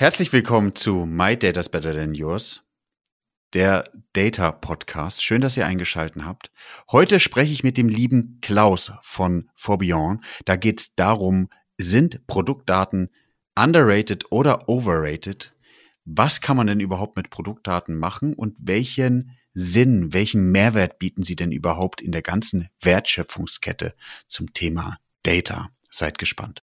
Herzlich willkommen zu My Data's Better Than Yours, der Data Podcast. Schön, dass ihr eingeschalten habt. Heute spreche ich mit dem lieben Klaus von Forbion. Da geht es darum, sind Produktdaten underrated oder overrated? Was kann man denn überhaupt mit Produktdaten machen und welchen Sinn, welchen Mehrwert bieten sie denn überhaupt in der ganzen Wertschöpfungskette zum Thema Data? Seid gespannt.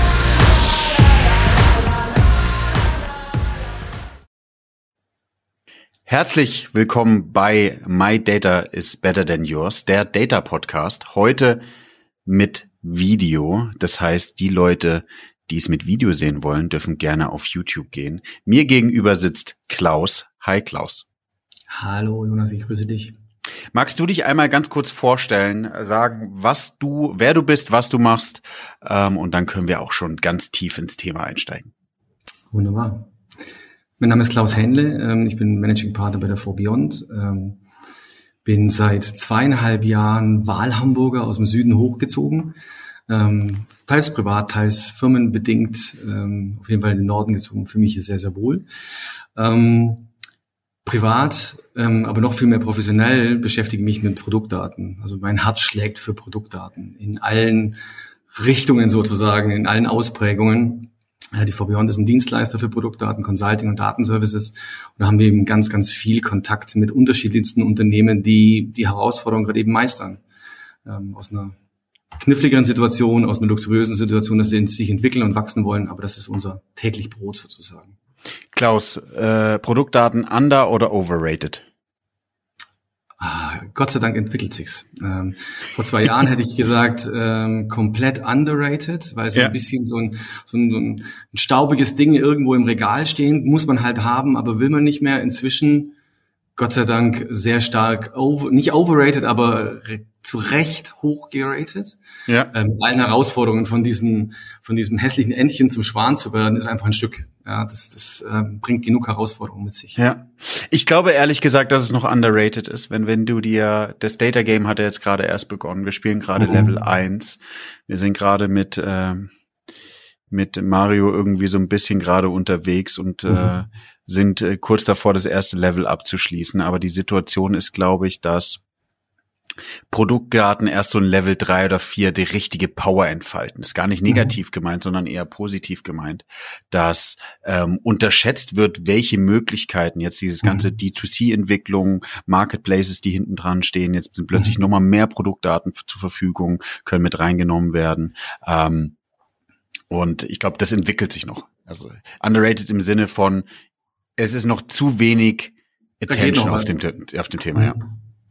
Herzlich willkommen bei My Data is Better Than Yours, der Data Podcast. Heute mit Video. Das heißt, die Leute, die es mit Video sehen wollen, dürfen gerne auf YouTube gehen. Mir gegenüber sitzt Klaus. Hi Klaus. Hallo Jonas, ich grüße dich. Magst du dich einmal ganz kurz vorstellen, sagen, was du, wer du bist, was du machst, ähm, und dann können wir auch schon ganz tief ins Thema einsteigen. Wunderbar. Mein Name ist Klaus Händle, ähm, ich bin Managing Partner bei der Beyond. Ähm, bin seit zweieinhalb Jahren Wahlhamburger aus dem Süden hochgezogen, ähm, teils privat, teils firmenbedingt, auf jeden Fall in den Norden gezogen. Für mich ist sehr, sehr wohl. privat, aber noch viel mehr professionell beschäftige mich mit Produktdaten. Also mein Herz schlägt für Produktdaten in allen Richtungen sozusagen, in allen Ausprägungen. Die VBHond ist ein Dienstleister für Produktdaten, Consulting und Datenservices. Und da haben wir eben ganz, ganz viel Kontakt mit unterschiedlichsten Unternehmen, die die Herausforderungen gerade eben meistern. Ähm, aus einer kniffligeren Situation, aus einer luxuriösen Situation, dass sie sich entwickeln und wachsen wollen. Aber das ist unser täglich Brot sozusagen. Klaus, äh, Produktdaten under oder overrated? Ah, Gott sei Dank entwickelt sich's. Ähm, vor zwei Jahren hätte ich gesagt, ähm, komplett underrated, weil so ja. ein bisschen so ein, so, ein, so ein staubiges Ding irgendwo im Regal stehen, muss man halt haben, aber will man nicht mehr. Inzwischen, Gott sei Dank, sehr stark, over, nicht overrated, aber zu Recht hoch geratet. Ja. Ähm, allen Herausforderungen von diesem, von diesem hässlichen Entchen zum Schwan zu werden, ist einfach ein Stück. Ja, das, das äh, bringt genug Herausforderungen mit sich. Ja. Ich glaube ehrlich gesagt, dass es noch underrated ist, wenn, wenn du dir, das Data Game hat ja jetzt gerade erst begonnen. Wir spielen gerade mhm. Level 1. Wir sind gerade mit, äh, mit Mario irgendwie so ein bisschen gerade unterwegs und äh, mhm. äh, sind äh, kurz davor, das erste Level abzuschließen. Aber die Situation ist, glaube ich, dass Produktgarten erst so ein Level drei oder vier die richtige Power entfalten. Ist gar nicht negativ mhm. gemeint, sondern eher positiv gemeint, dass ähm, unterschätzt wird, welche Möglichkeiten jetzt dieses ganze mhm. D2C-Entwicklung, Marketplaces, die hinten dran stehen, jetzt sind plötzlich mhm. nochmal mehr Produktdaten zur Verfügung, können mit reingenommen werden. Ähm, und ich glaube, das entwickelt sich noch. Also underrated im Sinne von, es ist noch zu wenig Attention auf dem, auf dem Thema, ja.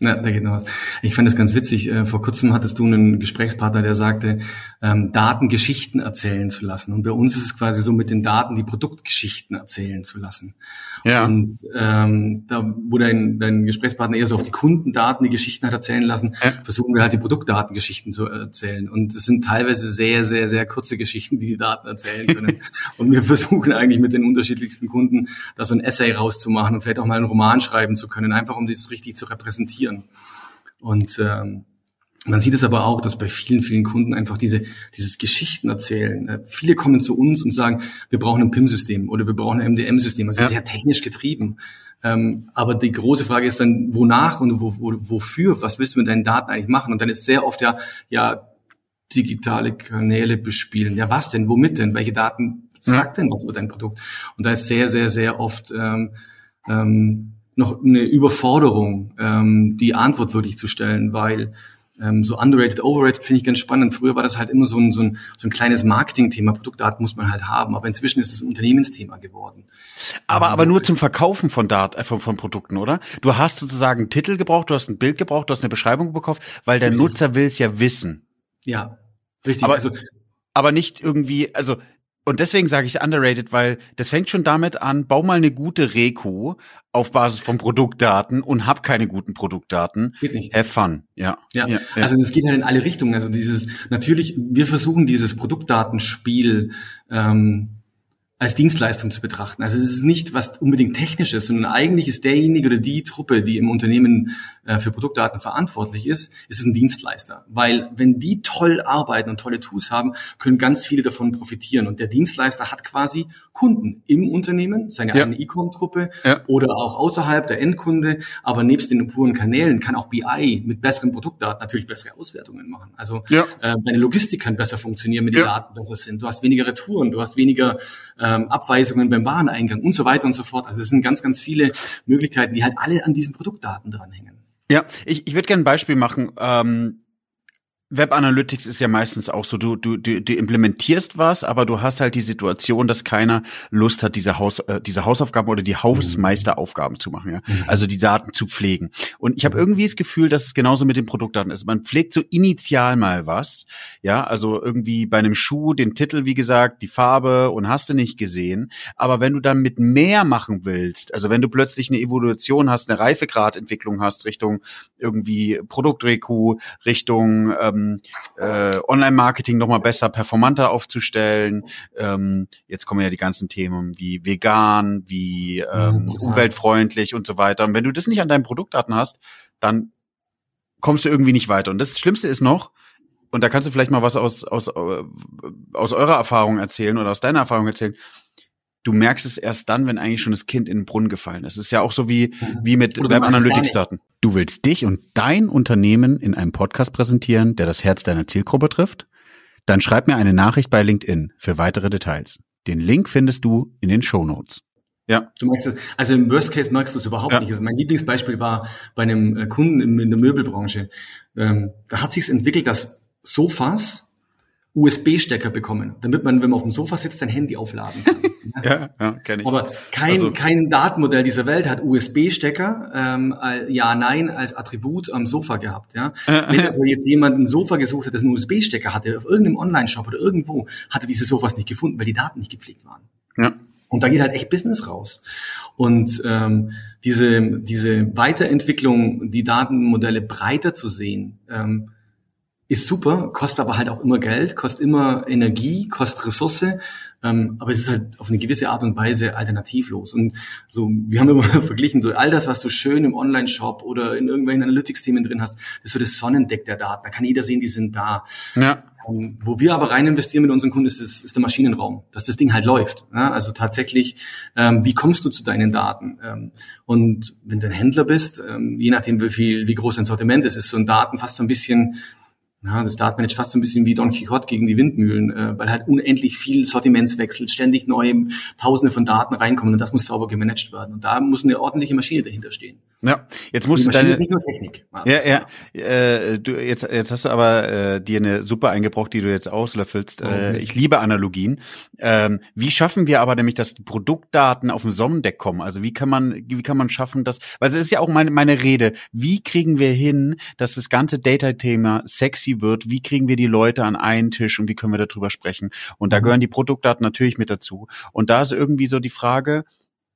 Ja, da geht noch was. Ich fand das ganz witzig. Äh, vor kurzem hattest du einen Gesprächspartner, der sagte, ähm, Daten Geschichten erzählen zu lassen. Und bei uns ist es quasi so, mit den Daten die Produktgeschichten erzählen zu lassen. Ja. Und ähm, da, wo dein, dein Gesprächspartner eher so auf die Kundendaten die Geschichten hat erzählen lassen, ja. versuchen wir halt die Produktdatengeschichten zu erzählen. Und es sind teilweise sehr, sehr, sehr kurze Geschichten, die die Daten erzählen können. und wir versuchen eigentlich mit den unterschiedlichsten Kunden da so ein Essay rauszumachen und vielleicht auch mal einen Roman schreiben zu können, einfach um das richtig zu repräsentieren. Und ähm, man sieht es aber auch, dass bei vielen, vielen Kunden einfach diese, dieses Geschichten erzählen. Äh, viele kommen zu uns und sagen, wir brauchen ein PIM-System oder wir brauchen ein MDM-System. Das ja. ist sehr technisch getrieben. Ähm, aber die große Frage ist dann, wonach und wo, wo, wofür? Was willst du mit deinen Daten eigentlich machen? Und dann ist sehr oft ja, ja, digitale Kanäle bespielen. Ja, was denn? Womit denn? Welche Daten sagt ja. denn was über dein Produkt? Und da ist sehr, sehr, sehr oft ähm, ähm, noch eine Überforderung, ähm, die Antwort wirklich zu stellen, weil ähm, so underrated, overrated finde ich ganz spannend. Früher war das halt immer so ein, so ein, so ein kleines Marketing-Thema. Produktdaten muss man halt haben, aber inzwischen ist es ein Unternehmensthema geworden. Aber, aber nur zum Verkaufen von Daten, äh, von, von Produkten, oder? Du hast sozusagen einen Titel gebraucht, du hast ein Bild gebraucht, du hast eine Beschreibung bekommen, weil der Nutzer will es ja wissen. Ja, richtig. Aber, also, aber nicht irgendwie, also und deswegen sage ich underrated, weil das fängt schon damit an, bau mal eine gute Reku auf Basis von Produktdaten und hab keine guten Produktdaten. Geht nicht. Have fun, ja. Ja, ja, also das geht halt in alle Richtungen. Also dieses, natürlich, wir versuchen dieses Produktdatenspiel ähm, als Dienstleistung zu betrachten. Also es ist nicht was unbedingt technisches, sondern eigentlich ist derjenige oder die Truppe, die im Unternehmen äh, für Produktdaten verantwortlich ist, ist es ein Dienstleister. Weil wenn die toll arbeiten und tolle Tools haben, können ganz viele davon profitieren. Und der Dienstleister hat quasi Kunden im Unternehmen, seine ja. eigene E-Com-Truppe ja. oder auch außerhalb der Endkunde. Aber nebst den puren Kanälen kann auch BI mit besseren Produktdaten natürlich bessere Auswertungen machen. Also ja. äh, deine Logistik kann besser funktionieren, wenn die Daten besser sind. Du hast weniger Retouren, du hast weniger ähm, Abweisungen beim Wareneingang und so weiter und so fort. Also es sind ganz, ganz viele Möglichkeiten, die halt alle an diesen Produktdaten dranhängen. Ja, ich, ich würde gerne ein Beispiel machen. Ähm, Web Analytics ist ja meistens auch so, du, du, du, du implementierst was, aber du hast halt die Situation, dass keiner Lust hat, diese, Haus, äh, diese Hausaufgaben oder die Hausmeisteraufgaben zu machen, ja. Mhm. Also die Daten zu pflegen. Und ich habe irgendwie das Gefühl, dass es genauso mit den Produktdaten ist. Man pflegt so initial mal was, ja, also irgendwie bei einem Schuh den Titel, wie gesagt, die Farbe und hast du nicht gesehen. Aber wenn du dann mit mehr machen willst, also wenn du plötzlich eine Evolution hast, eine Reifegradentwicklung hast Richtung irgendwie Produktreku, Richtung ähm, ähm, äh, Online-Marketing noch mal besser, performanter aufzustellen. Ähm, jetzt kommen ja die ganzen Themen wie vegan, wie ähm, ja, umweltfreundlich und so weiter. Und wenn du das nicht an deinen Produktdaten hast, dann kommst du irgendwie nicht weiter. Und das Schlimmste ist noch, und da kannst du vielleicht mal was aus, aus, äh, aus eurer Erfahrung erzählen oder aus deiner Erfahrung erzählen du merkst es erst dann, wenn eigentlich schon das Kind in den Brunnen gefallen ist. Es ist ja auch so wie, mhm. wie mit Web Analytics Daten. Du willst dich und dein Unternehmen in einem Podcast präsentieren, der das Herz deiner Zielgruppe trifft? Dann schreib mir eine Nachricht bei LinkedIn für weitere Details. Den Link findest du in den Show Notes. Ja. Du merkst es, also im Worst Case merkst du es überhaupt ja. nicht. Also mein Lieblingsbeispiel war bei einem äh, Kunden in der Möbelbranche. Ähm, da hat sich entwickelt, dass Sofas USB-Stecker bekommen, damit man, wenn man auf dem Sofa sitzt, sein Handy aufladen kann. ja, ja kenne ich. Aber kein, also, kein Datenmodell dieser Welt hat USB-Stecker, ähm, ja, nein, als Attribut am Sofa gehabt. Ja? Wenn also jetzt jemand ein Sofa gesucht hat, das einen USB-Stecker hatte, auf irgendeinem Online-Shop oder irgendwo, hatte diese Sofas nicht gefunden, weil die Daten nicht gepflegt waren. Ja. Und da geht halt echt Business raus. Und ähm, diese, diese Weiterentwicklung, die Datenmodelle breiter zu sehen, ähm, ist super, kostet aber halt auch immer Geld, kostet immer Energie, kostet Ressource, ähm, aber es ist halt auf eine gewisse Art und Weise alternativlos. Und so, wir haben immer verglichen, so all das, was du schön im Online-Shop oder in irgendwelchen Analytics-Themen drin hast, das ist so das Sonnendeck der Daten. Da kann jeder sehen, die sind da. Ja. Ähm, wo wir aber rein investieren mit unseren Kunden, ist, ist, ist der Maschinenraum, dass das Ding halt läuft. Ja? Also tatsächlich, ähm, wie kommst du zu deinen Daten? Ähm, und wenn du ein Händler bist, ähm, je nachdem, wie viel, wie groß dein Sortiment ist, ist so ein Daten fast so ein bisschen ja, das Datenmanagement fast so ein bisschen wie Don Quixote gegen die Windmühlen, äh, weil halt unendlich viel Sortimentswechsel, ständig neue Tausende von Daten reinkommen und das muss sauber gemanagt werden. Und da muss eine ordentliche Maschine dahinter stehen. Ja, jetzt musst du deine. Nicht nur Technik. Ja, ja. Äh, du jetzt jetzt hast du aber äh, dir eine Suppe eingebrockt, die du jetzt auslöffelst. Oh, äh, ich liebe Analogien. Ähm, wie schaffen wir aber nämlich, dass Produktdaten auf dem Sonnendeck kommen? Also wie kann man wie kann man schaffen, dass? Weil es ist ja auch meine meine Rede. Wie kriegen wir hin, dass das ganze Data-Thema sexy wird? Wie kriegen wir die Leute an einen Tisch und wie können wir darüber sprechen? Und da mhm. gehören die Produktdaten natürlich mit dazu. Und da ist irgendwie so die Frage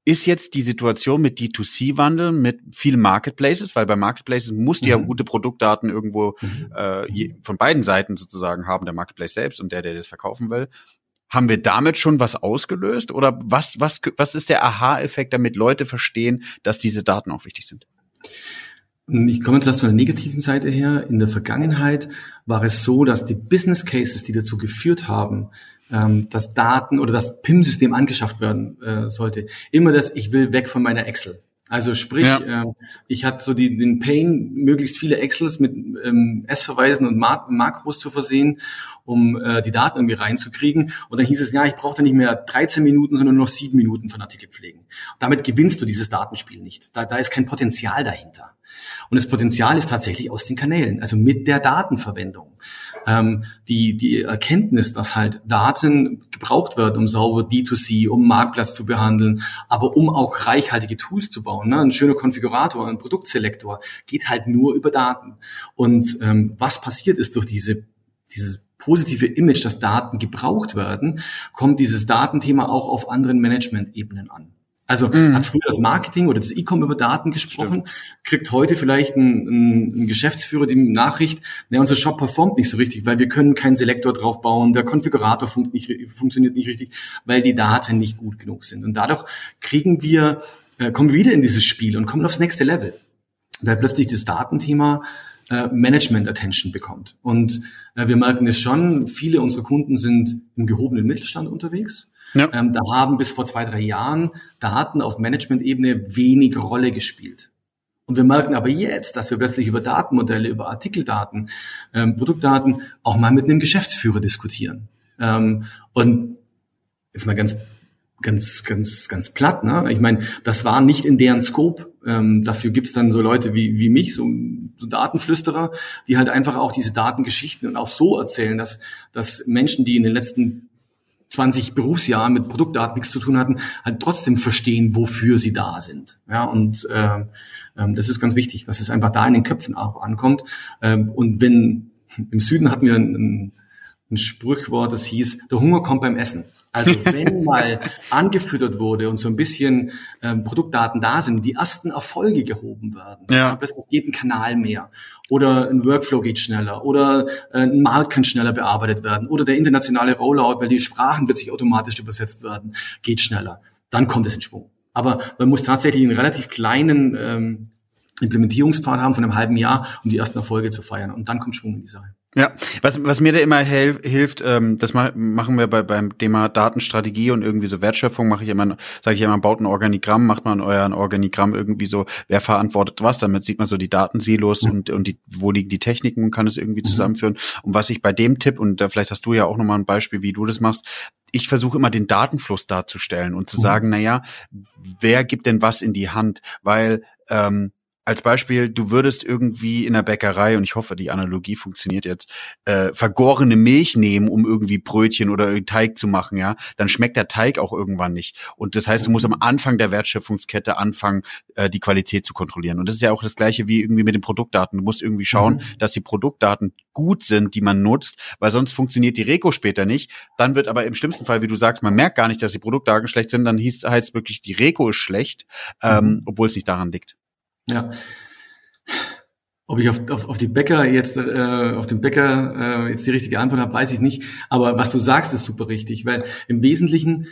ist jetzt die Situation mit D2C-Wandel, mit vielen Marketplaces, weil bei Marketplaces musst du mhm. ja gute Produktdaten irgendwo mhm. äh, je, von beiden Seiten sozusagen haben, der Marketplace selbst und der, der das verkaufen will. Haben wir damit schon was ausgelöst oder was, was, was ist der Aha-Effekt, damit Leute verstehen, dass diese Daten auch wichtig sind? Ich komme jetzt erst von der negativen Seite her. In der Vergangenheit war es so, dass die Business Cases, die dazu geführt haben, ähm, dass Daten oder das PIM-System angeschafft werden äh, sollte. Immer das, ich will weg von meiner Excel. Also sprich, ja. äh, ich hatte so die, den Pain, möglichst viele Excels mit ähm, S-Verweisen und Mak Makros zu versehen, um äh, die Daten irgendwie reinzukriegen. Und dann hieß es, ja, ich brauche da nicht mehr 13 Minuten, sondern nur noch sieben Minuten von Artikel pflegen. Und damit gewinnst du dieses Datenspiel nicht. Da, da ist kein Potenzial dahinter. Und das Potenzial ist tatsächlich aus den Kanälen, also mit der Datenverwendung ähm, die, die Erkenntnis, dass halt Daten gebraucht werden, um sauber D2C, um Marktplatz zu behandeln, aber um auch reichhaltige Tools zu bauen. Ne? Ein schöner Konfigurator, ein Produktselektor geht halt nur über Daten. Und ähm, was passiert ist durch diese, diese positive Image, dass Daten gebraucht werden, kommt dieses Datenthema auch auf anderen Management-Ebenen an. Also mhm. hat früher das Marketing oder das E-Com über Daten gesprochen, Stimmt. kriegt heute vielleicht ein, ein, Geschäftsführer die Nachricht, ne, unser Shop performt nicht so richtig, weil wir können keinen Selektor drauf bauen, der Konfigurator fun nicht, funktioniert nicht richtig, weil die Daten nicht gut genug sind. Und dadurch kriegen wir, äh, kommen wir wieder in dieses Spiel und kommen aufs nächste Level, weil plötzlich das Datenthema äh, Management Attention bekommt. Und äh, wir merken es schon, viele unserer Kunden sind im gehobenen Mittelstand unterwegs ja. Ähm, da haben bis vor zwei, drei Jahren Daten auf Management-Ebene wenig Rolle gespielt. Und wir merken aber jetzt, dass wir plötzlich über Datenmodelle, über Artikeldaten, ähm, Produktdaten auch mal mit einem Geschäftsführer diskutieren. Ähm, und jetzt mal ganz, ganz, ganz, ganz platt. Ne? Ich meine, das war nicht in deren Scope. Ähm, dafür gibt's dann so Leute wie, wie mich, so, so Datenflüsterer, die halt einfach auch diese Datengeschichten und auch so erzählen, dass, dass Menschen, die in den letzten 20 Berufsjahren mit Produktdaten nichts zu tun hatten, halt trotzdem verstehen, wofür sie da sind. Ja, und äh, äh, das ist ganz wichtig, dass es einfach da in den Köpfen auch ankommt. Ähm, und wenn im Süden hatten wir ein, ein Sprichwort, das hieß, der Hunger kommt beim Essen. Also wenn mal angefüttert wurde und so ein bisschen ähm, Produktdaten da sind, die ersten Erfolge gehoben werden, ja. es geht ein Kanal mehr oder ein Workflow geht schneller oder äh, ein Markt kann schneller bearbeitet werden oder der internationale Rollout, weil die Sprachen plötzlich automatisch übersetzt werden, geht schneller. Dann kommt es in Schwung. Aber man muss tatsächlich einen relativ kleinen ähm, Implementierungspfad haben von einem halben Jahr, um die ersten Erfolge zu feiern. Und dann kommt Schwung in die Sache. Ja, was, was mir da immer hel hilft, ähm, das ma machen wir bei, beim Thema Datenstrategie und irgendwie so Wertschöpfung, mache ich immer, sage ich immer, baut ein Organigramm, macht man euer Organigramm irgendwie so, wer verantwortet was, damit sieht man so die Datensilos mhm. und, und die, wo liegen die Techniken und kann es irgendwie mhm. zusammenführen. Und was ich bei dem Tipp, und da vielleicht hast du ja auch nochmal ein Beispiel, wie du das machst, ich versuche immer den Datenfluss darzustellen und zu mhm. sagen, na ja, wer gibt denn was in die Hand? Weil ähm, als Beispiel, du würdest irgendwie in der Bäckerei, und ich hoffe, die Analogie funktioniert jetzt, äh, vergorene Milch nehmen, um irgendwie Brötchen oder Teig zu machen, ja, dann schmeckt der Teig auch irgendwann nicht. Und das heißt, du musst am Anfang der Wertschöpfungskette anfangen, äh, die Qualität zu kontrollieren. Und das ist ja auch das Gleiche wie irgendwie mit den Produktdaten. Du musst irgendwie schauen, mhm. dass die Produktdaten gut sind, die man nutzt, weil sonst funktioniert die Reko später nicht. Dann wird aber im schlimmsten Fall, wie du sagst, man merkt gar nicht, dass die Produktdaten schlecht sind, dann hieß, heißt wirklich, die Reko ist schlecht, ähm, mhm. obwohl es nicht daran liegt. Ja. Ob ich auf, auf, auf die Bäcker jetzt, äh, auf den Bäcker äh, jetzt die richtige Antwort habe, weiß ich nicht. Aber was du sagst, ist super richtig, weil im Wesentlichen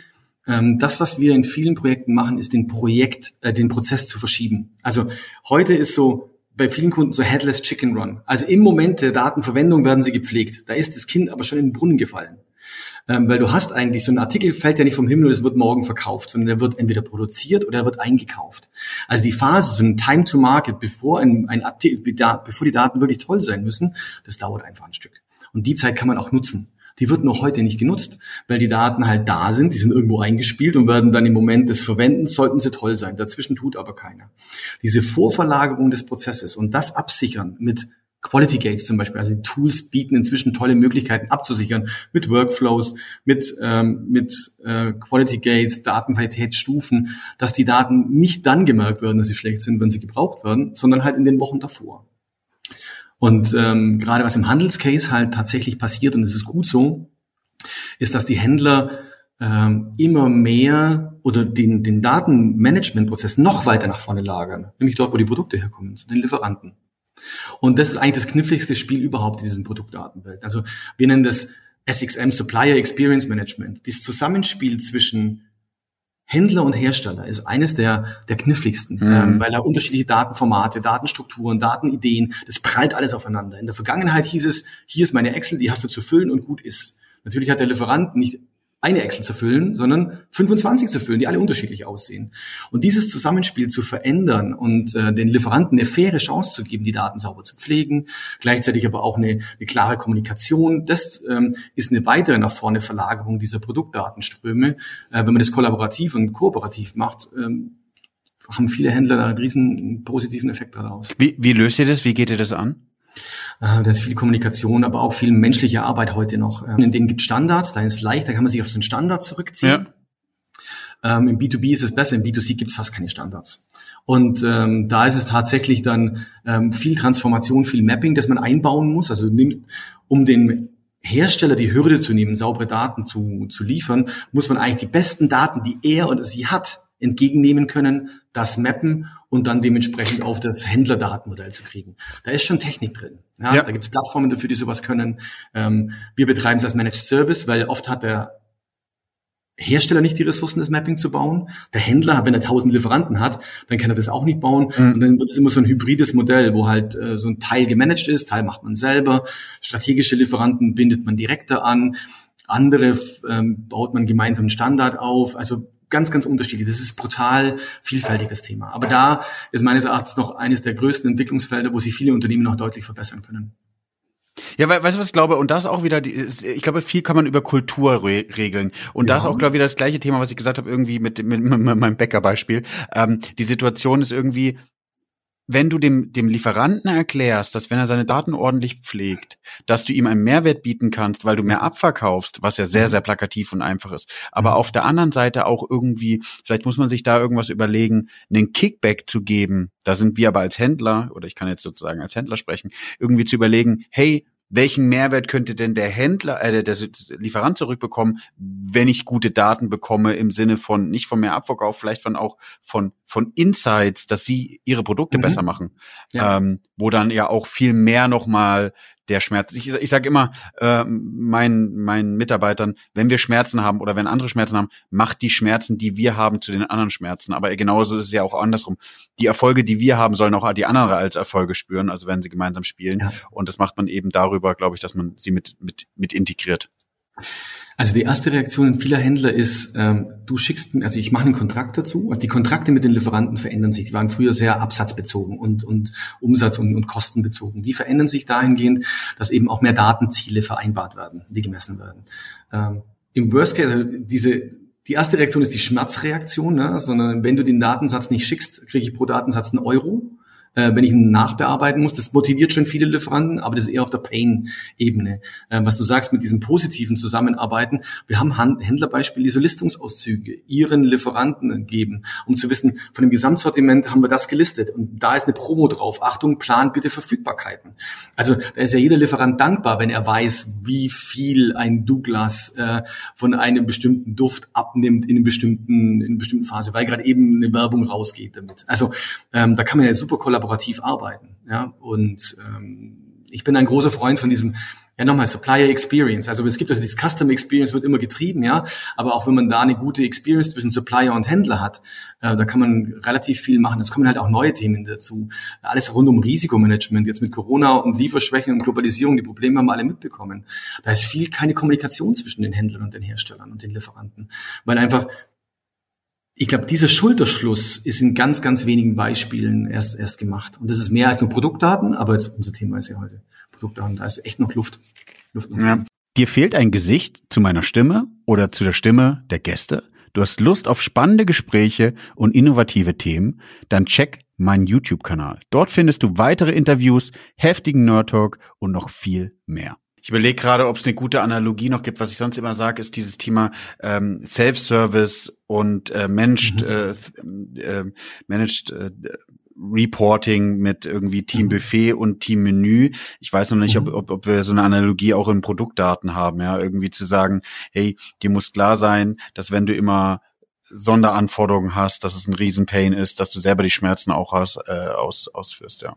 ähm, das, was wir in vielen Projekten machen, ist den Projekt, äh, den Prozess zu verschieben. Also heute ist so bei vielen Kunden so Headless Chicken Run. Also im Moment der Datenverwendung werden sie gepflegt. Da ist das Kind aber schon in den Brunnen gefallen. Ähm, weil du hast eigentlich, so ein Artikel fällt ja nicht vom Himmel und es wird morgen verkauft, sondern der wird entweder produziert oder er wird eingekauft. Also die Phase, so ein Time to Market, bevor ein, ein Artikel, bevor die Daten wirklich toll sein müssen, das dauert einfach ein Stück. Und die Zeit kann man auch nutzen. Die wird noch heute nicht genutzt, weil die Daten halt da sind, die sind irgendwo eingespielt und werden dann im Moment des Verwendens, sollten sie toll sein. Dazwischen tut aber keiner. Diese Vorverlagerung des Prozesses und das absichern mit Quality Gates zum Beispiel, also die Tools bieten inzwischen tolle Möglichkeiten abzusichern mit Workflows, mit, ähm, mit äh, Quality Gates, Datenqualitätsstufen, dass die Daten nicht dann gemerkt werden, dass sie schlecht sind, wenn sie gebraucht werden, sondern halt in den Wochen davor. Und ähm, gerade was im Handelscase halt tatsächlich passiert, und es ist gut so, ist, dass die Händler ähm, immer mehr oder den, den Datenmanagementprozess noch weiter nach vorne lagern, nämlich dort, wo die Produkte herkommen, zu den Lieferanten. Und das ist eigentlich das kniffligste Spiel überhaupt in diesem Produktdatenwelt. Also wir nennen das SXM, Supplier Experience Management. Das Zusammenspiel zwischen Händler und Hersteller ist eines der, der kniffligsten, mhm. ähm, weil da unterschiedliche Datenformate, Datenstrukturen, Datenideen, das prallt alles aufeinander. In der Vergangenheit hieß es, hier ist meine Excel, die hast du zu füllen und gut ist. Natürlich hat der Lieferant nicht eine Excel zu füllen, sondern 25 zu füllen, die alle unterschiedlich aussehen. Und dieses Zusammenspiel zu verändern und äh, den Lieferanten eine faire Chance zu geben, die Daten sauber zu pflegen, gleichzeitig aber auch eine, eine klare Kommunikation, das ähm, ist eine weitere nach vorne Verlagerung dieser Produktdatenströme. Äh, wenn man das kollaborativ und kooperativ macht, ähm, haben viele Händler da einen riesen positiven Effekt daraus. Wie, wie löst ihr das? Wie geht ihr das an? Äh, da ist viel Kommunikation, aber auch viel menschliche Arbeit heute noch. Ähm, in denen gibt Standards, da ist es leicht, da kann man sich auf so einen Standard zurückziehen. Ja. Ähm, Im B2B ist es besser, im B2C gibt es fast keine Standards. Und ähm, da ist es tatsächlich dann ähm, viel Transformation, viel Mapping, das man einbauen muss. Also nimmt, um den Hersteller die Hürde zu nehmen, saubere Daten zu, zu liefern, muss man eigentlich die besten Daten, die er oder sie hat, entgegennehmen können, das mappen und dann dementsprechend auf das Händlerdatenmodell zu kriegen. Da ist schon Technik drin. Ja, ja. Da gibt es Plattformen dafür, die sowas können. Ähm, wir betreiben es als Managed Service, weil oft hat der Hersteller nicht die Ressourcen, das Mapping zu bauen. Der Händler, wenn er tausend Lieferanten hat, dann kann er das auch nicht bauen. Mhm. Und dann wird es immer so ein hybrides Modell, wo halt äh, so ein Teil gemanagt ist, Teil macht man selber. Strategische Lieferanten bindet man direkter an. Andere ähm, baut man gemeinsam einen Standard auf. Also ganz, ganz unterschiedlich. Das ist brutal vielfältig, das Thema. Aber da ist meines Erachtens noch eines der größten Entwicklungsfelder, wo sich viele Unternehmen noch deutlich verbessern können. Ja, we weißt du, was ich glaube? Und das auch wieder, die, ich glaube, viel kann man über Kultur re regeln. Und ja. da ist auch, glaube ich, wieder das gleiche Thema, was ich gesagt habe, irgendwie mit, mit, mit, mit meinem Bäckerbeispiel. Ähm, die Situation ist irgendwie, wenn du dem, dem Lieferanten erklärst, dass wenn er seine Daten ordentlich pflegt, dass du ihm einen Mehrwert bieten kannst, weil du mehr abverkaufst, was ja sehr, mhm. sehr plakativ und einfach ist. Aber mhm. auf der anderen Seite auch irgendwie, vielleicht muss man sich da irgendwas überlegen, einen Kickback zu geben. Da sind wir aber als Händler, oder ich kann jetzt sozusagen als Händler sprechen, irgendwie zu überlegen, hey, welchen Mehrwert könnte denn der Händler, äh, der Lieferant zurückbekommen, wenn ich gute Daten bekomme im Sinne von nicht von mehr Abverkauf, vielleicht von auch von von Insights, dass sie ihre Produkte mhm. besser machen, ja. ähm, wo dann ja auch viel mehr noch mal der Schmerz. Ich, ich sage immer äh, meinen meinen Mitarbeitern, wenn wir Schmerzen haben oder wenn andere Schmerzen haben, macht die Schmerzen, die wir haben, zu den anderen Schmerzen. Aber genauso ist es ja auch andersrum. Die Erfolge, die wir haben, sollen auch die anderen als Erfolge spüren, also wenn sie gemeinsam spielen. Ja. Und das macht man eben darüber, glaube ich, dass man sie mit mit mit integriert. Also die erste Reaktion vieler Händler ist, ähm, du schickst, also ich mache einen Kontrakt dazu. Und die Kontrakte mit den Lieferanten verändern sich. Die waren früher sehr absatzbezogen und, und Umsatz- und, und kostenbezogen. Die verändern sich dahingehend, dass eben auch mehr Datenziele vereinbart werden, die gemessen werden. Ähm, Im Worst Case, also diese, die erste Reaktion ist die Schmerzreaktion, ne? sondern wenn du den Datensatz nicht schickst, kriege ich pro Datensatz einen Euro äh, wenn ich nachbearbeiten muss. Das motiviert schon viele Lieferanten, aber das ist eher auf der Pain-Ebene. Äh, was du sagst mit diesem positiven Zusammenarbeiten. Wir haben Händlerbeispiele, die so Listungsauszüge ihren Lieferanten geben, um zu wissen, von dem Gesamtsortiment haben wir das gelistet und da ist eine Promo drauf. Achtung, plan bitte Verfügbarkeiten. Also da ist ja jeder Lieferant dankbar, wenn er weiß, wie viel ein Douglas äh, von einem bestimmten Duft abnimmt in, einem bestimmten, in einer bestimmten Phase, weil gerade eben eine Werbung rausgeht damit. Also ähm, da kann man ja super kollabieren kollaborativ arbeiten. Ja? Und ähm, ich bin ein großer Freund von diesem ja nochmal Supplier Experience. Also es gibt also dieses Custom Experience wird immer getrieben, ja, aber auch wenn man da eine gute Experience zwischen Supplier und Händler hat, äh, da kann man relativ viel machen. Es kommen halt auch neue Themen dazu. Alles rund um Risikomanagement, jetzt mit Corona und Lieferschwächen und Globalisierung, die Probleme haben wir alle mitbekommen. Da ist viel keine Kommunikation zwischen den Händlern und den Herstellern und den Lieferanten, weil einfach ich glaube, dieser Schulterschluss ist in ganz, ganz wenigen Beispielen erst, erst gemacht. Und das ist mehr als nur Produktdaten, aber jetzt unser Thema ist ja heute Produktdaten. Da ist echt noch Luft. Luft noch ja. Dir fehlt ein Gesicht zu meiner Stimme oder zu der Stimme der Gäste? Du hast Lust auf spannende Gespräche und innovative Themen? Dann check meinen YouTube-Kanal. Dort findest du weitere Interviews, heftigen Nerd Talk und noch viel mehr. Ich überlege gerade, ob es eine gute Analogie noch gibt. Was ich sonst immer sage, ist dieses Thema ähm, Self-Service und äh, Managed, mhm. äh, äh, Managed äh, Reporting mit irgendwie Team mhm. Buffet und Team Menü. Ich weiß noch nicht, ob, mhm. ob, ob wir so eine Analogie auch in Produktdaten haben, ja, irgendwie zu sagen, hey, dir muss klar sein, dass wenn du immer Sonderanforderungen hast, dass es ein Riesenpain ist, dass du selber die Schmerzen auch aus, äh, aus, ausführst, ja.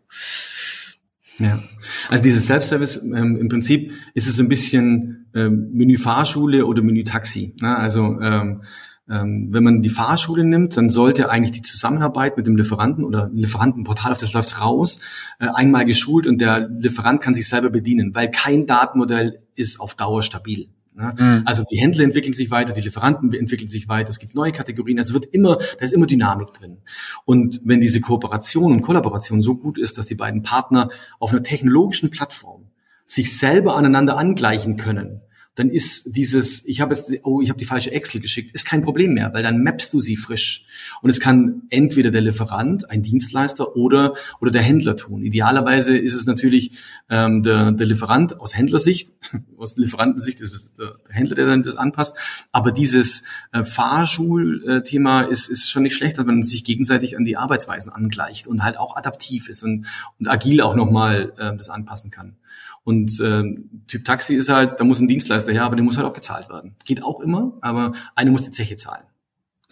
Ja, also dieses Self-Service, ähm, im Prinzip ist es ein bisschen ähm, Menü-Fahrschule oder Menü-Taxi. Ne? Also ähm, ähm, wenn man die Fahrschule nimmt, dann sollte eigentlich die Zusammenarbeit mit dem Lieferanten oder Lieferantenportal, auf das läuft raus, äh, einmal geschult und der Lieferant kann sich selber bedienen, weil kein Datenmodell ist auf Dauer stabil. Ne? Mhm. Also die Händler entwickeln sich weiter, die Lieferanten entwickeln sich weiter, es gibt neue Kategorien, also wird immer, da ist immer Dynamik drin. Und wenn diese Kooperation und Kollaboration so gut ist, dass die beiden Partner auf einer technologischen Plattform sich selber aneinander angleichen können, dann ist dieses, ich habe jetzt, oh, ich habe die falsche Excel geschickt, ist kein Problem mehr, weil dann mappst du sie frisch. Und es kann entweder der Lieferant, ein Dienstleister oder, oder der Händler tun. Idealerweise ist es natürlich ähm, der, der Lieferant aus Händlersicht, aus Lieferantensicht ist es der, der Händler, der dann das anpasst. Aber dieses äh, Fahrschulthema ist, ist schon nicht schlecht, dass man sich gegenseitig an die Arbeitsweisen angleicht und halt auch adaptiv ist und, und agil auch nochmal äh, das anpassen kann. Und äh, Typ Taxi ist halt, da muss ein Dienstleister her, aber der muss halt auch gezahlt werden. Geht auch immer, aber eine muss die Zeche zahlen.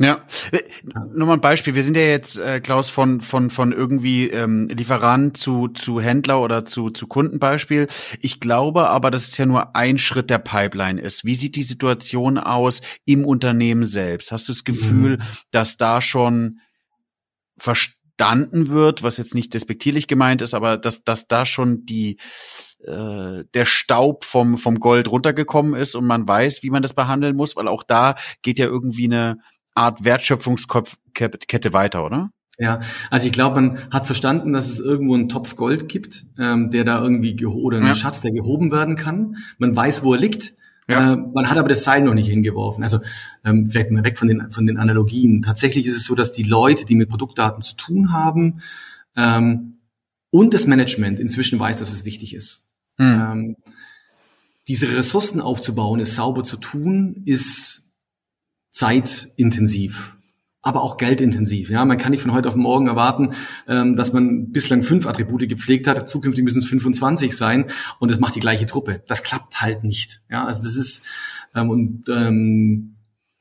Ja, äh, nur mal ein Beispiel. Wir sind ja jetzt, äh, Klaus, von von von irgendwie ähm, Lieferant zu zu Händler oder zu zu Kundenbeispiel. Ich glaube aber, dass es ja nur ein Schritt der Pipeline ist. Wie sieht die Situation aus im Unternehmen selbst? Hast du das Gefühl, mhm. dass da schon verstanden wird, was jetzt nicht despektierlich gemeint ist, aber dass dass da schon die äh, der Staub vom vom Gold runtergekommen ist und man weiß, wie man das behandeln muss, weil auch da geht ja irgendwie eine Art Wertschöpfungskette weiter, oder? Ja, also ich glaube, man hat verstanden, dass es irgendwo einen Topf Gold gibt, ähm, der da irgendwie oder einen ja. Schatz, der gehoben werden kann. Man weiß, wo er liegt. Ja. Äh, man hat aber das Seil noch nicht hingeworfen. Also ähm, vielleicht mal weg von den von den Analogien. Tatsächlich ist es so, dass die Leute, die mit Produktdaten zu tun haben, ähm, und das Management inzwischen weiß, dass es wichtig ist. Mhm. Ähm, diese Ressourcen aufzubauen, es sauber zu tun, ist zeitintensiv, aber auch geldintensiv. Ja, man kann nicht von heute auf morgen erwarten, ähm, dass man bislang fünf Attribute gepflegt hat. Zukünftig müssen es 25 sein und es macht die gleiche Truppe. Das klappt halt nicht. Ja, also das ist ähm, und ähm,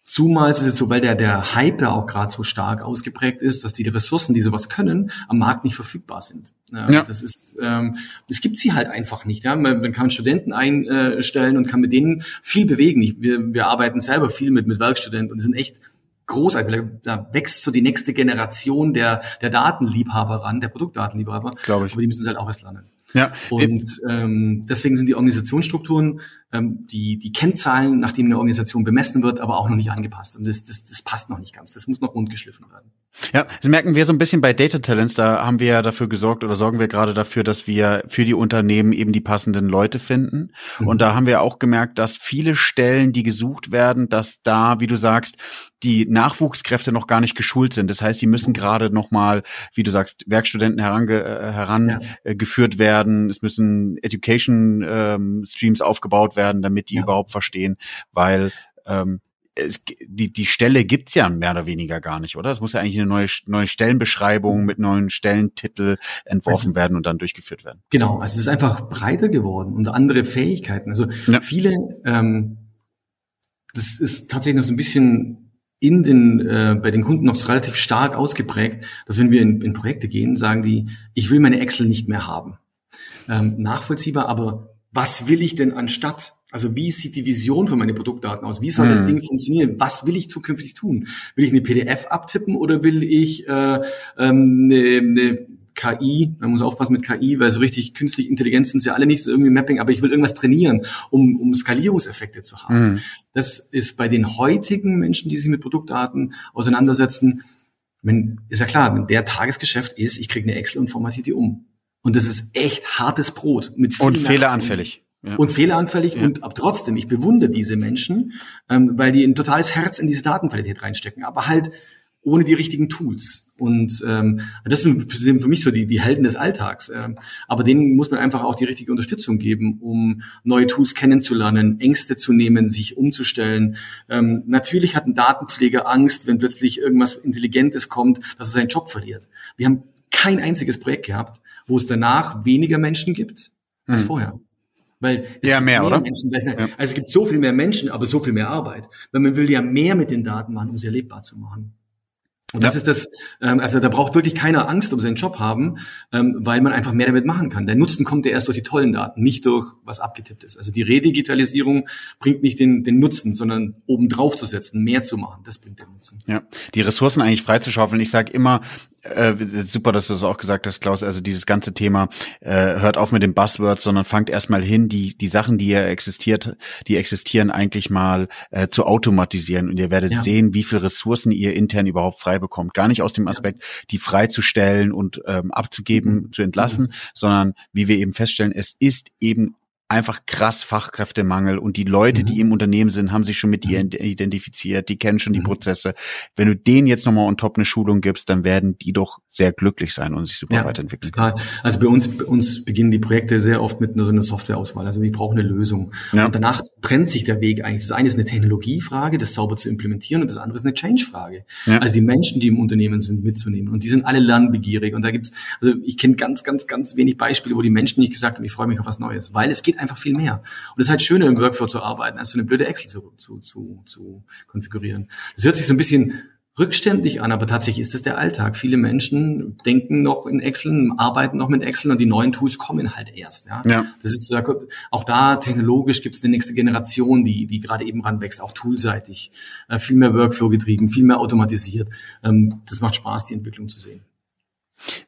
Zumal ist es so, weil der, der Hype ja auch gerade so stark ausgeprägt ist, dass die Ressourcen, die sowas können, am Markt nicht verfügbar sind. Ja, ja. Das ist, ähm, es gibt sie halt einfach nicht. Ja? Man, man kann Studenten einstellen und kann mit denen viel bewegen. Ich, wir, wir arbeiten selber viel mit, mit Werkstudenten und sind echt großartig. Da wächst so die nächste Generation der, der Datenliebhaber ran, der Produktdatenliebhaber. Glaube ich. Aber die müssen es halt auch erst lernen. Ja. Und ähm, deswegen sind die Organisationsstrukturen, ähm, die, die Kennzahlen, nachdem eine Organisation bemessen wird, aber auch noch nicht angepasst. Und das, das, das passt noch nicht ganz. Das muss noch rundgeschliffen werden. Ja, das merken wir so ein bisschen bei Data Talents. Da haben wir ja dafür gesorgt oder sorgen wir gerade dafür, dass wir für die Unternehmen eben die passenden Leute finden. Mhm. Und da haben wir auch gemerkt, dass viele Stellen, die gesucht werden, dass da, wie du sagst, die Nachwuchskräfte noch gar nicht geschult sind. Das heißt, die müssen gerade noch mal, wie du sagst, Werkstudenten herange, äh, herangeführt ja. werden. Es müssen Education ähm, Streams aufgebaut werden, damit die ja. überhaupt verstehen, weil ähm, es, die, die Stelle gibt's ja mehr oder weniger gar nicht, oder? Es muss ja eigentlich eine neue, neue Stellenbeschreibung mit neuen Stellentitel entworfen also, werden und dann durchgeführt werden. Genau, also es ist einfach breiter geworden und andere Fähigkeiten. Also ja. viele, ähm, das ist tatsächlich noch so ein bisschen in den, äh, bei den Kunden noch so relativ stark ausgeprägt, dass wenn wir in, in Projekte gehen, sagen die, ich will meine Excel nicht mehr haben. Ähm, nachvollziehbar, aber was will ich denn anstatt? Also wie sieht die Vision für meine Produktdaten aus? Wie soll das hm. Ding funktionieren? Was will ich zukünftig tun? Will ich eine PDF abtippen oder will ich äh, ähm, eine, eine KI, man muss aufpassen mit KI, weil so richtig künstliche Intelligenz sind sie alle nicht, so irgendwie Mapping, aber ich will irgendwas trainieren, um, um Skalierungseffekte zu haben. Mhm. Das ist bei den heutigen Menschen, die sich mit Produktdaten auseinandersetzen, wenn, ist ja klar, wenn der Tagesgeschäft ist, ich kriege eine Excel und formatiere die um. Und das ist echt hartes Brot. Mit und fehleranfällig. Ja. Und fehleranfällig ja. und aber trotzdem, ich bewundere diese Menschen, ähm, weil die ein totales Herz in diese Datenqualität reinstecken, aber halt ohne die richtigen Tools. Und ähm, das sind für mich so die, die Helden des Alltags. Ähm, aber denen muss man einfach auch die richtige Unterstützung geben, um neue Tools kennenzulernen, Ängste zu nehmen, sich umzustellen. Ähm, natürlich hat ein Datenpfleger Angst, wenn plötzlich irgendwas Intelligentes kommt, dass er seinen Job verliert. Wir haben kein einziges Projekt gehabt, wo es danach weniger Menschen gibt als hm. vorher. Weil es ja, gibt mehr, mehr oder? Menschen, ja. also es gibt so viel mehr Menschen, aber so viel mehr Arbeit. Weil man will ja mehr mit den Daten machen, um sie erlebbar zu machen. Und das ist das, ähm, also da braucht wirklich keiner Angst um seinen Job haben, ähm, weil man einfach mehr damit machen kann. Der Nutzen kommt ja erst durch die tollen Daten, nicht durch was abgetippt ist. Also die Redigitalisierung bringt nicht den, den Nutzen, sondern oben drauf zu setzen, mehr zu machen, das bringt den Nutzen. Ja, die Ressourcen eigentlich freizuschaufeln. Ich sage immer, äh, super, dass du das auch gesagt hast, Klaus. Also dieses ganze Thema äh, hört auf mit den Buzzwords, sondern fangt erstmal hin, die die Sachen, die ja existiert, die existieren, eigentlich mal äh, zu automatisieren. Und ihr werdet ja. sehen, wie viel Ressourcen ihr intern überhaupt frei bekommt. Gar nicht aus dem Aspekt, die freizustellen und ähm, abzugeben, mhm. zu entlassen, mhm. sondern wie wir eben feststellen, es ist eben einfach krass Fachkräftemangel und die Leute, mhm. die im Unternehmen sind, haben sich schon mit dir mhm. identifiziert, die kennen schon die mhm. Prozesse. Wenn du denen jetzt nochmal on top eine Schulung gibst, dann werden die doch sehr glücklich sein und sich super ja, weiterentwickeln. Total. Also bei uns, bei uns beginnen die Projekte sehr oft mit so einer Softwareauswahl. Also wir brauchen eine Lösung. Ja. Und danach trennt sich der Weg eigentlich. Das eine ist eine Technologiefrage, das sauber zu implementieren und das andere ist eine Change-Frage. Ja. Also die Menschen, die im Unternehmen sind, mitzunehmen. Und die sind alle lernbegierig. Und da gibt's, also ich kenne ganz, ganz, ganz wenig Beispiele, wo die Menschen nicht gesagt haben, ich freue mich auf was Neues. Weil es geht einfach viel mehr. Und es ist halt schöner, im Workflow zu arbeiten, als so eine blöde Excel zu, zu, zu, zu konfigurieren. Das hört sich so ein bisschen rückständig an, aber tatsächlich ist es der Alltag. Viele Menschen denken noch in Excel, arbeiten noch mit Excel und die neuen Tools kommen halt erst. Ja, ja. das ist auch da technologisch gibt es die nächste Generation, die die gerade eben ranwächst, auch toolseitig, äh, viel mehr Workflow getrieben, viel mehr automatisiert. Ähm, das macht Spaß, die Entwicklung zu sehen.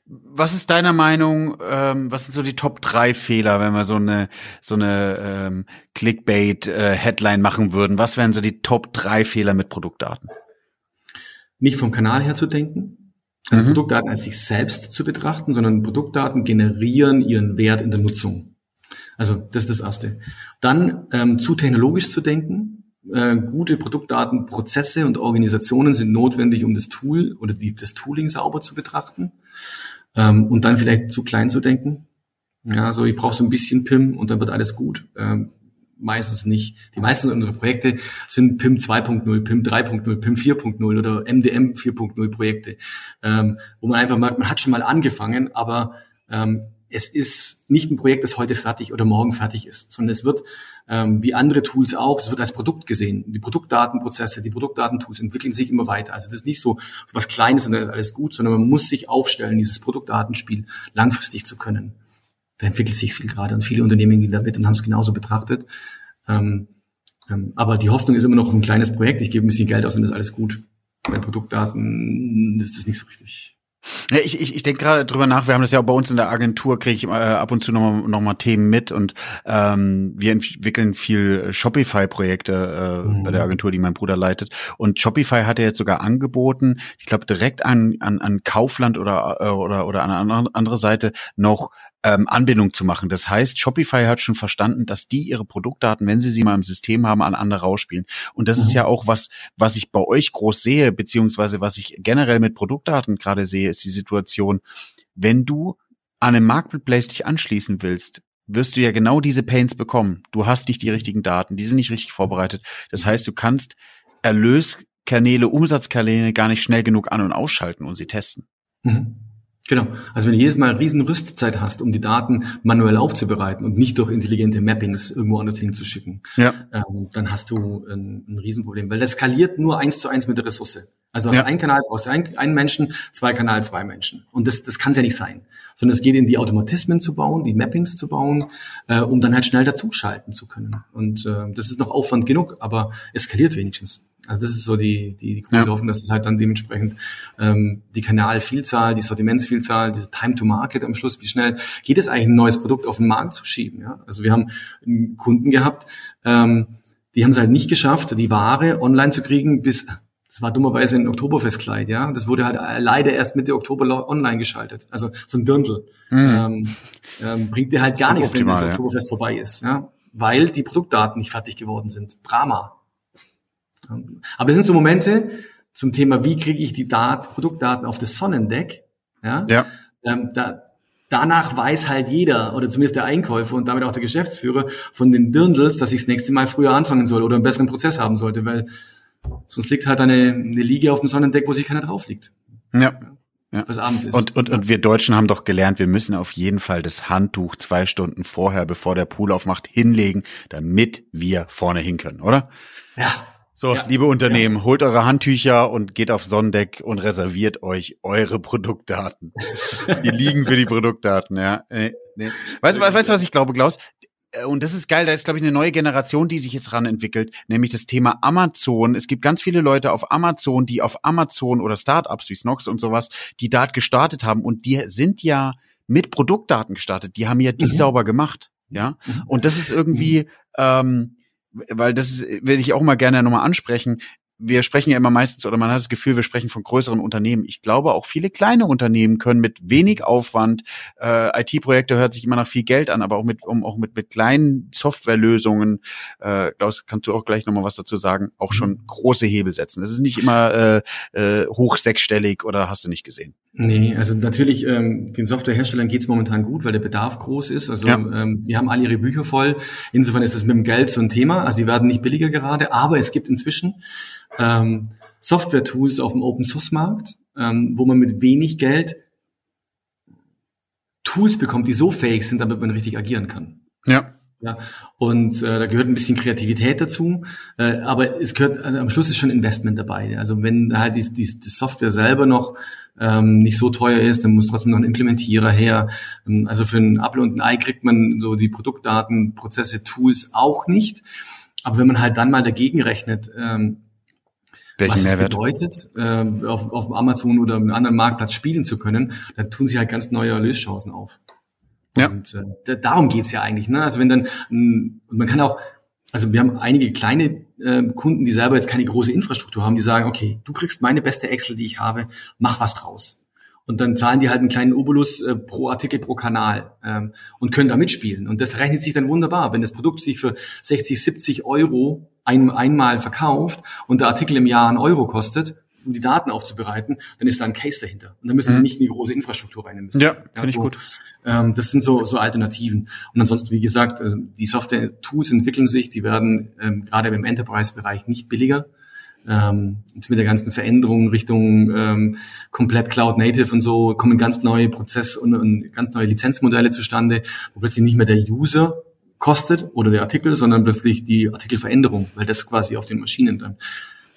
Was ist deiner Meinung, ähm, was sind so die Top drei Fehler, wenn wir so eine so eine ähm, Clickbait-Headline äh, machen würden? Was wären so die Top drei Fehler mit Produktdaten? Nicht vom Kanal her zu denken, also mhm. Produktdaten als sich selbst zu betrachten, sondern Produktdaten generieren ihren Wert in der Nutzung. Also das ist das Erste. Dann ähm, zu technologisch zu denken, äh, gute Produktdatenprozesse und Organisationen sind notwendig, um das Tool oder die, das Tooling sauber zu betrachten ähm, und dann vielleicht zu klein zu denken. Ja, so ich brauche so ein bisschen PIM und dann wird alles gut. Ähm, meistens nicht. Die meisten unserer Projekte sind PIM 2.0, PIM 3.0, PIM 4.0 oder MDM 4.0 Projekte, ähm, wo man einfach merkt, man hat schon mal angefangen, aber ähm, es ist nicht ein Projekt, das heute fertig oder morgen fertig ist, sondern es wird, ähm, wie andere Tools auch, es wird als Produkt gesehen. Die Produktdatenprozesse, die Produktdatentools entwickeln sich immer weiter. Also das ist nicht so was Kleines und dann ist alles gut, sondern man muss sich aufstellen, dieses Produktdatenspiel langfristig zu können. Da entwickelt sich viel gerade und viele Unternehmen gehen damit und haben es genauso betrachtet. Ähm, ähm, aber die Hoffnung ist immer noch auf ein kleines Projekt. Ich gebe ein bisschen Geld aus und ist alles gut. Bei Produktdaten ist das nicht so richtig ich ich, ich denke gerade drüber nach, wir haben das ja auch bei uns in der Agentur, kriege ich äh, ab und zu nochmal noch mal Themen mit und ähm, wir entwickeln viel Shopify-Projekte äh, mhm. bei der Agentur, die mein Bruder leitet. Und Shopify hat ja jetzt sogar angeboten, ich glaube direkt an, an, an Kaufland oder, äh, oder, oder an eine andere Seite noch ähm, Anbindung zu machen. Das heißt, Shopify hat schon verstanden, dass die ihre Produktdaten, wenn sie sie mal im System haben, an andere rausspielen. Und das mhm. ist ja auch was, was ich bei euch groß sehe, beziehungsweise was ich generell mit Produktdaten gerade sehe, ist die Situation, wenn du an einem Marketplace dich anschließen willst, wirst du ja genau diese Pains bekommen. Du hast nicht die richtigen Daten, die sind nicht richtig vorbereitet. Das heißt, du kannst Erlöskanäle, Umsatzkanäle gar nicht schnell genug an- und ausschalten und sie testen. Mhm. Genau. Also wenn du jedes Mal eine riesen Rüstzeit hast, um die Daten manuell aufzubereiten und nicht durch intelligente Mappings irgendwo anders hinzuschicken, ja. ähm, dann hast du ein, ein Riesenproblem, weil das skaliert nur eins zu eins mit der Ressource. Also aus ja. einem Kanal brauchst du einen, einen Menschen, zwei Kanal, zwei Menschen. Und das, das kann es ja nicht sein. Sondern es geht in die Automatismen zu bauen, die Mappings zu bauen, äh, um dann halt schnell dazuschalten zu können. Und äh, das ist noch Aufwand genug, aber es skaliert wenigstens. Also das ist so die, die, die große ja. Hoffnung, dass es halt dann dementsprechend ähm, die Kanalvielzahl, die Sortimentsvielzahl, diese Time to Market am Schluss, wie schnell geht es eigentlich, ein neues Produkt auf den Markt zu schieben. Ja? Also wir haben einen Kunden gehabt, ähm, die haben es halt nicht geschafft, die Ware online zu kriegen bis das war dummerweise ein Oktoberfestkleid, ja. Das wurde halt leider erst Mitte Oktober online geschaltet. Also so ein Dirndl. Mhm. Ähm, ähm, bringt dir halt gar nichts, optimal, wenn das Oktoberfest ja. vorbei ist, ja. Weil die Produktdaten nicht fertig geworden sind. Drama. Aber das sind so Momente zum Thema, wie kriege ich die Dat Produktdaten auf das Sonnendeck? Ja. ja. Ähm, da, danach weiß halt jeder oder zumindest der Einkäufer und damit auch der Geschäftsführer von den Dirndls, dass ich das nächste Mal früher anfangen soll oder einen besseren Prozess haben sollte, weil sonst liegt halt eine, eine Liege auf dem Sonnendeck, wo sich keiner drauf liegt. Ja. Ja. Was abends ist. Und, und, und wir Deutschen haben doch gelernt, wir müssen auf jeden Fall das Handtuch zwei Stunden vorher, bevor der Pool aufmacht, hinlegen, damit wir vorne hin können, oder? Ja, so, ja. liebe Unternehmen, ja. holt eure Handtücher und geht auf Sonnendeck und reserviert euch eure Produktdaten. die liegen für die Produktdaten, ja. Nee, nee. Weißt du, weißt, was ich glaube, Klaus? Äh, und das ist geil, da ist, glaube ich, eine neue Generation, die sich jetzt ran entwickelt, nämlich das Thema Amazon. Es gibt ganz viele Leute auf Amazon, die auf Amazon oder Startups wie Snox und sowas, die dort gestartet haben und die sind ja mit Produktdaten gestartet. Die haben ja die mhm. sauber gemacht. Ja. Mhm. Und das ist irgendwie, mhm. ähm, weil das ist, will ich auch mal gerne nochmal ansprechen. Wir sprechen ja immer meistens oder man hat das Gefühl, wir sprechen von größeren Unternehmen. Ich glaube, auch viele kleine Unternehmen können mit wenig Aufwand, äh, IT-Projekte hört sich immer nach viel Geld an, aber auch mit, um, auch mit, mit kleinen Softwarelösungen, äh, Klaus, kannst du auch gleich nochmal was dazu sagen, auch schon mhm. große Hebel setzen. Das ist nicht immer äh, äh, hoch sechsstellig oder hast du nicht gesehen? Nee, also natürlich, ähm, den Softwareherstellern geht's momentan gut, weil der Bedarf groß ist. Also ja. ähm, die haben alle ihre Bücher voll. Insofern ist es mit dem Geld so ein Thema. Also die werden nicht billiger gerade, aber es gibt inzwischen ähm, Software-Tools auf dem Open-Source-Markt, ähm, wo man mit wenig Geld Tools bekommt, die so fähig sind, damit man richtig agieren kann. Ja. Ja, und äh, da gehört ein bisschen Kreativität dazu, äh, aber es gehört also am Schluss ist schon Investment dabei. Also wenn halt die, die, die Software selber noch ähm, nicht so teuer ist, dann muss trotzdem noch ein Implementierer her. Ähm, also für ein Apple und ein Ei kriegt man so die Produktdaten, Prozesse, Tools auch nicht. Aber wenn man halt dann mal dagegen rechnet, ähm, welchen was Mehrwert? es bedeutet, äh, auf, auf Amazon oder einem anderen Marktplatz spielen zu können, dann tun sich halt ganz neue Erlöschancen auf. Ja. Und äh, darum geht's ja eigentlich. Ne? Also wenn dann, und man kann auch, also wir haben einige kleine äh, Kunden, die selber jetzt keine große Infrastruktur haben, die sagen, okay, du kriegst meine beste Excel, die ich habe, mach was draus. Und dann zahlen die halt einen kleinen Obolus äh, pro Artikel, pro Kanal ähm, und können da mitspielen. Und das rechnet sich dann wunderbar. Wenn das Produkt sich für 60, 70 Euro ein, einmal verkauft und der Artikel im Jahr einen Euro kostet, um die Daten aufzubereiten, dann ist da ein Case dahinter. Und dann müssen mhm. sie nicht in die große Infrastruktur rein investieren. Ja, finde ja, so, ich gut. Ähm, das sind so, so Alternativen. Und ansonsten, wie gesagt, also die Software-Tools entwickeln sich, die werden ähm, gerade im Enterprise-Bereich nicht billiger. Ähm, jetzt mit der ganzen Veränderung Richtung ähm, komplett Cloud Native und so kommen ganz neue Prozess- und, und ganz neue Lizenzmodelle zustande, wo plötzlich nicht mehr der User kostet oder der Artikel, sondern plötzlich die Artikelveränderung, weil das quasi auf den Maschinen dann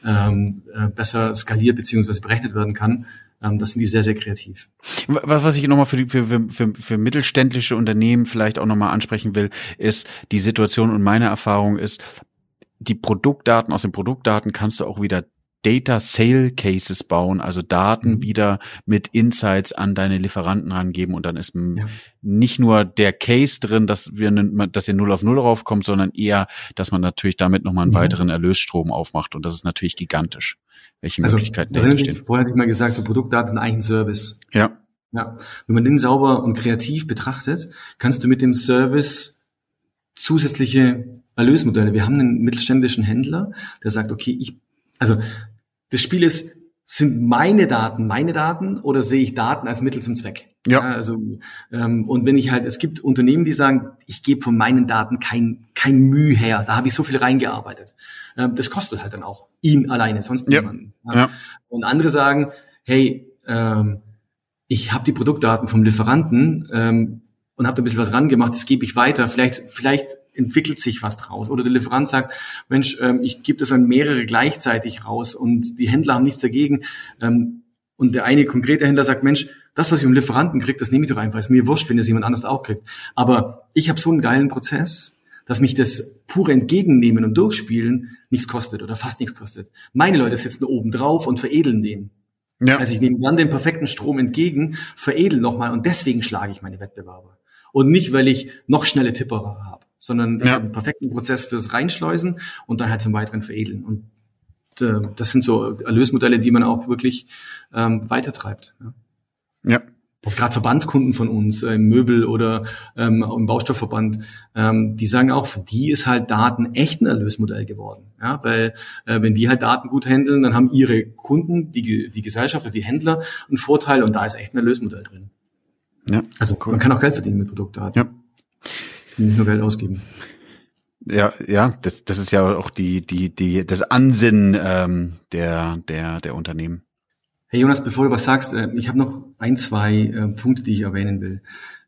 ähm, äh, besser skaliert beziehungsweise berechnet werden kann. Ähm, das sind die sehr, sehr kreativ. Was, was ich nochmal für, für, für, für mittelständische Unternehmen vielleicht auch nochmal ansprechen will, ist die Situation und meine Erfahrung ist, die Produktdaten, aus den Produktdaten kannst du auch wieder Data Sale Cases bauen, also Daten mhm. wieder mit Insights an deine Lieferanten rangeben und dann ist ja. nicht nur der Case drin, dass wir, dass ihr null auf null raufkommt, sondern eher, dass man natürlich damit nochmal einen mhm. weiteren Erlösstrom aufmacht und das ist natürlich gigantisch, welche also, Möglichkeiten dahinter stehen. Vorher hatte ich mal gesagt, so Produktdaten sind eigentlich ein Service. Ja. Ja. Wenn man den sauber und kreativ betrachtet, kannst du mit dem Service zusätzliche Erlösmodelle. Wir haben einen mittelständischen Händler, der sagt, okay, ich also das Spiel ist, sind meine Daten meine Daten oder sehe ich Daten als Mittel zum Zweck? Ja. ja also ähm, und wenn ich halt, es gibt Unternehmen, die sagen, ich gebe von meinen Daten kein kein Mühe her, da habe ich so viel reingearbeitet. Ähm, das kostet halt dann auch ihn alleine, sonst ja. niemanden. Ja. ja. Und andere sagen, hey, ähm, ich habe die Produktdaten vom Lieferanten ähm, und habe da ein bisschen was rangemacht, das gebe ich weiter. Vielleicht vielleicht entwickelt sich was draus. Oder der Lieferant sagt, Mensch, ähm, ich gebe das an mehrere gleichzeitig raus und die Händler haben nichts dagegen. Ähm, und der eine konkrete Händler sagt, Mensch, das, was ich vom Lieferanten kriege, das nehme ich doch einfach. Ist mir wurscht, wenn es jemand anders auch kriegt. Aber ich habe so einen geilen Prozess, dass mich das pure Entgegennehmen und Durchspielen nichts kostet oder fast nichts kostet. Meine Leute sitzen oben drauf und veredeln den. Ja. Also ich nehme dann den perfekten Strom entgegen, veredel nochmal und deswegen schlage ich meine Wettbewerber. Und nicht, weil ich noch schnelle Tipperer habe sondern ja. einen perfekten Prozess fürs Reinschleusen und dann halt zum weiteren Veredeln. Und äh, das sind so Erlösmodelle, die man auch wirklich ähm, weitertreibt. Ja. ja. Das gerade Verbandskunden von uns äh, im Möbel oder ähm, im Baustoffverband, ähm, die sagen auch, für die ist halt Daten echt ein Erlösmodell geworden. Ja, weil äh, wenn die halt Daten gut handeln, dann haben ihre Kunden, die, die Gesellschaft oder die Händler einen Vorteil und da ist echt ein Erlösmodell drin. Ja, also cool. man kann auch Geld verdienen mit Produktdaten. Ja nicht nur Geld ausgeben. Ja, ja, das, das ist ja auch die, die, die, das Ansinnen ähm, der, der, der Unternehmen. Hey Jonas, bevor du was sagst, äh, ich habe noch ein, zwei äh, Punkte, die ich erwähnen will.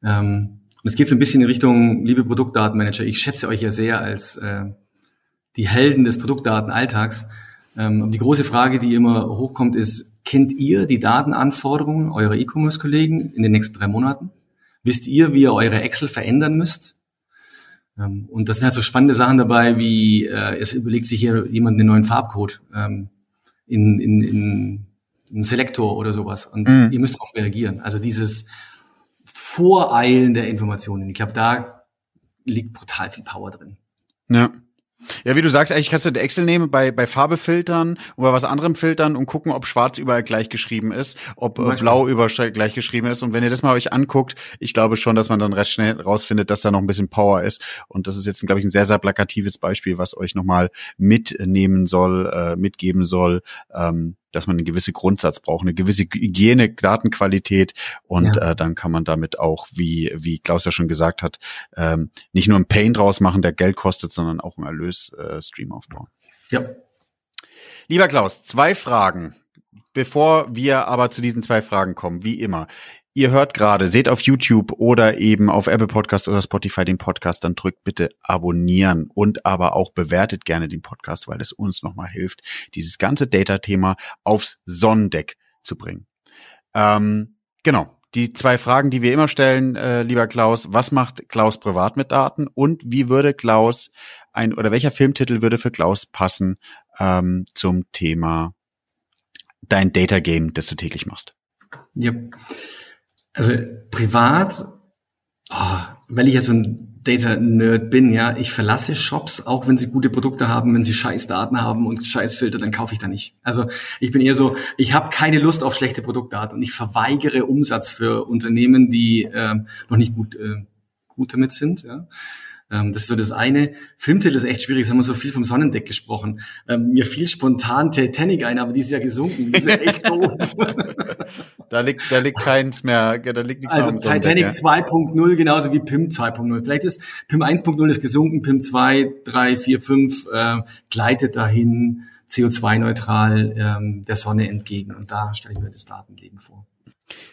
Ähm, und es geht so ein bisschen in Richtung, liebe Produktdatenmanager, ich schätze euch ja sehr als äh, die Helden des Produktdatenalltags. Ähm, die große Frage, die immer hochkommt, ist, kennt ihr die Datenanforderungen eurer E-Commerce-Kollegen in den nächsten drei Monaten? Wisst ihr, wie ihr eure Excel verändern müsst? Ähm, und das sind halt so spannende Sachen dabei, wie äh, es überlegt sich hier jemand einen neuen Farbcode ähm, in, in, in einem Selektor oder sowas. Und mhm. ihr müsst darauf reagieren. Also dieses Voreilen der Informationen. Ich glaube, da liegt brutal viel Power drin. Ja. Ja, wie du sagst, eigentlich kannst du Excel nehmen, bei, bei Farbe filtern und bei was anderem filtern und gucken, ob schwarz überall gleich geschrieben ist, ob äh, blau überall gleich geschrieben ist. Und wenn ihr das mal euch anguckt, ich glaube schon, dass man dann recht schnell rausfindet, dass da noch ein bisschen Power ist. Und das ist jetzt, glaube ich, ein sehr, sehr plakatives Beispiel, was euch nochmal mitnehmen soll, äh, mitgeben soll, ähm, dass man einen gewissen Grundsatz braucht, eine gewisse Hygiene, Datenqualität und ja. äh, dann kann man damit auch, wie, wie Klaus ja schon gesagt hat, ähm, nicht nur ein Pain draus machen, der Geld kostet, sondern auch einen Erlösstream äh, aufbauen. Ja. Lieber Klaus, zwei Fragen. Bevor wir aber zu diesen zwei Fragen kommen, wie immer, ihr hört gerade, seht auf YouTube oder eben auf Apple Podcast oder Spotify den Podcast, dann drückt bitte abonnieren und aber auch bewertet gerne den Podcast, weil es uns nochmal hilft, dieses ganze Data-Thema aufs Sonnendeck zu bringen. Ähm, genau. Die zwei Fragen, die wir immer stellen, äh, lieber Klaus, was macht Klaus privat mit Daten und wie würde Klaus ein oder welcher Filmtitel würde für Klaus passen ähm, zum Thema dein Data Game, das du täglich machst? Ja. Also privat, oh, weil ich ja so ein Data-Nerd bin, ja, ich verlasse Shops, auch wenn sie gute Produkte haben, wenn sie scheiß Daten haben und scheiß Filter, dann kaufe ich da nicht. Also ich bin eher so, ich habe keine Lust auf schlechte Produktdaten und ich verweigere Umsatz für Unternehmen, die äh, noch nicht gut, äh, gut damit sind. Ja. Ähm, das ist so das eine. Filmtitel ist echt schwierig, es haben wir so viel vom Sonnendeck gesprochen. Ähm, mir fiel spontan Titanic ein, aber die ist ja gesunken. Die ist ja echt doof. da liegt, da liegt keins mehr, da liegt nichts also mehr Titanic 2.0 genauso wie PIM 2.0. Vielleicht ist PIM 1.0 ist gesunken, PIM 2, 3, 4, 5 äh, gleitet dahin CO2-neutral ähm, der Sonne entgegen. Und da stelle ich mir das Datenleben vor.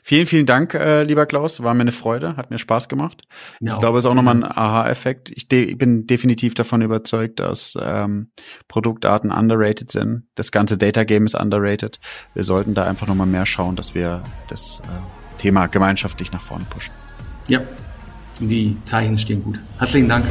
Vielen, vielen Dank, äh, lieber Klaus. War mir eine Freude, hat mir Spaß gemacht. Ja, ich glaube, es ist auch nochmal ein Aha-Effekt. Ich, ich, bin definitiv davon überzeugt, dass ähm, Produktdaten underrated sind. Das ganze Data Game ist underrated. Wir sollten da einfach nochmal mehr schauen, dass wir das äh, Thema gemeinschaftlich nach vorne pushen. Ja, die Zeichen stehen gut. Herzlichen Dank.